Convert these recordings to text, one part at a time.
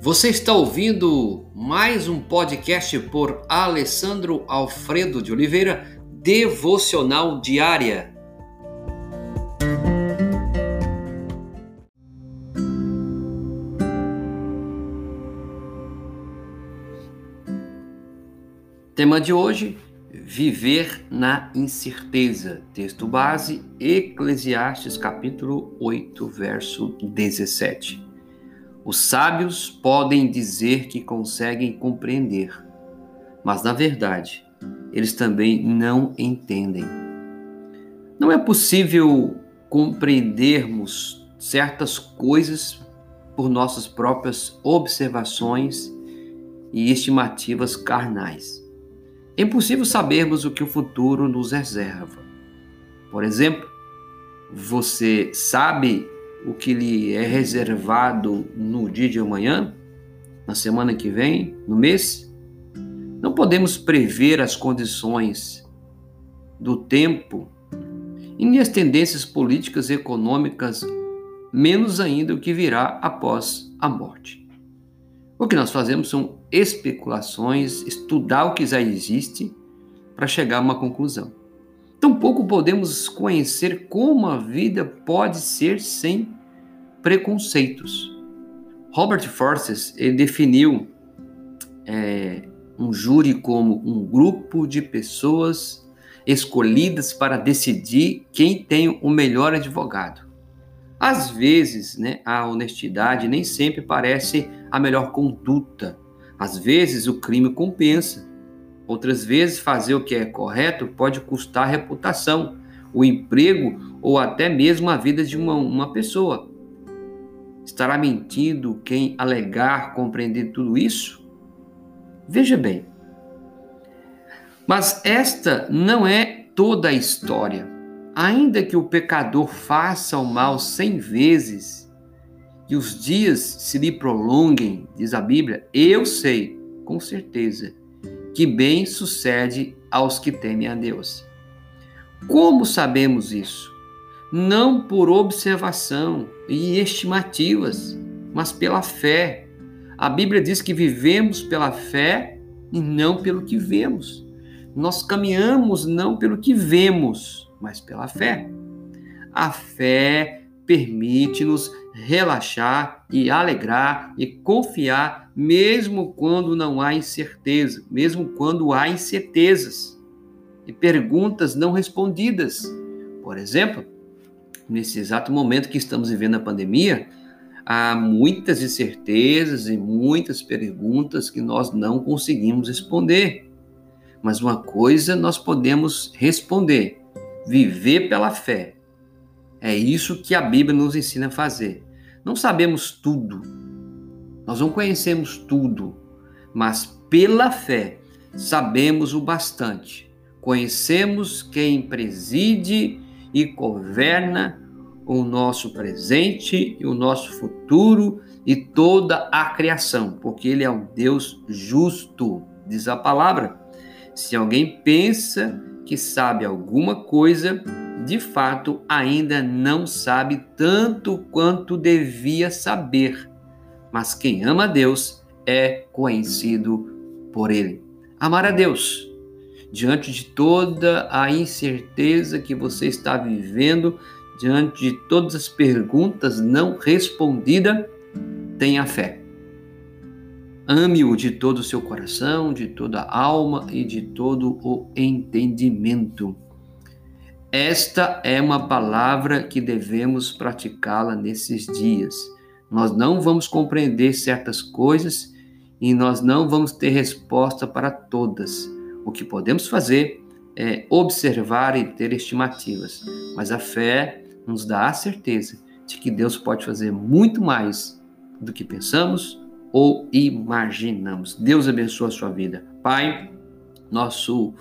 Você está ouvindo mais um podcast por Alessandro Alfredo de Oliveira, Devocional Diária. Tema de hoje: Viver na incerteza. Texto base: Eclesiastes capítulo 8, verso 17. Os sábios podem dizer que conseguem compreender, mas na verdade, eles também não entendem. Não é possível compreendermos certas coisas por nossas próprias observações e estimativas carnais. É impossível sabermos o que o futuro nos reserva. Por exemplo, você sabe o que lhe é reservado no dia de amanhã, na semana que vem, no mês. Não podemos prever as condições do tempo e nem as tendências políticas e econômicas, menos ainda o que virá após a morte. O que nós fazemos são especulações, estudar o que já existe para chegar a uma conclusão. Tampouco podemos conhecer como a vida pode ser sem preconceitos. Robert Forces ele definiu é, um júri como um grupo de pessoas escolhidas para decidir quem tem o melhor advogado. Às vezes, né, a honestidade nem sempre parece a melhor conduta. Às vezes, o crime compensa. Outras vezes, fazer o que é correto pode custar reputação, o emprego ou até mesmo a vida de uma, uma pessoa. Estará mentindo quem alegar compreender tudo isso? Veja bem. Mas esta não é toda a história. Ainda que o pecador faça o mal cem vezes e os dias se lhe prolonguem, diz a Bíblia, eu sei, com certeza, que bem sucede aos que temem a Deus. Como sabemos isso? Não por observação e estimativas, mas pela fé. A Bíblia diz que vivemos pela fé e não pelo que vemos. Nós caminhamos não pelo que vemos, mas pela fé. A fé permite-nos relaxar e alegrar e confiar, mesmo quando não há incerteza, mesmo quando há incertezas e perguntas não respondidas. Por exemplo, nesse exato momento que estamos vivendo a pandemia, há muitas incertezas e muitas perguntas que nós não conseguimos responder. Mas uma coisa nós podemos responder: viver pela fé é isso que a Bíblia nos ensina a fazer. Não sabemos tudo, nós não conhecemos tudo, mas pela fé sabemos o bastante. Conhecemos quem preside e governa o nosso presente e o nosso futuro e toda a criação, porque Ele é um Deus justo, diz a palavra. Se alguém pensa que sabe alguma coisa, de fato ainda não sabe tanto quanto devia saber. Mas quem ama a Deus é conhecido por Ele. Amar a Deus, diante de toda a incerteza que você está vivendo, diante de todas as perguntas não respondidas, tenha fé. Ame-o de todo o seu coração, de toda a alma e de todo o entendimento. Esta é uma palavra que devemos praticá-la nesses dias. Nós não vamos compreender certas coisas e nós não vamos ter resposta para todas. O que podemos fazer é observar e ter estimativas, mas a fé nos dá a certeza de que Deus pode fazer muito mais do que pensamos ou imaginamos. Deus abençoe a sua vida. Pai, nosso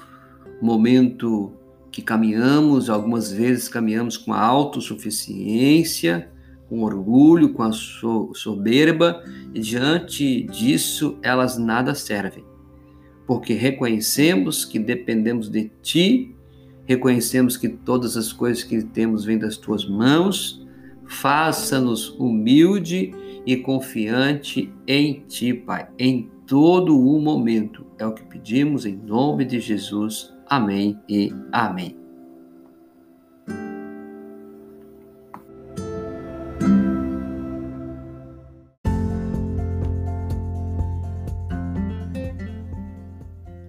momento que caminhamos, algumas vezes caminhamos com a autossuficiência, com orgulho, com a soberba, e diante disso elas nada servem. Porque reconhecemos que dependemos de Ti, reconhecemos que todas as coisas que temos vêm das Tuas mãos, faça-nos humilde e confiante em Ti, Pai, em todo o momento. É o que pedimos em nome de Jesus. Amém e amém.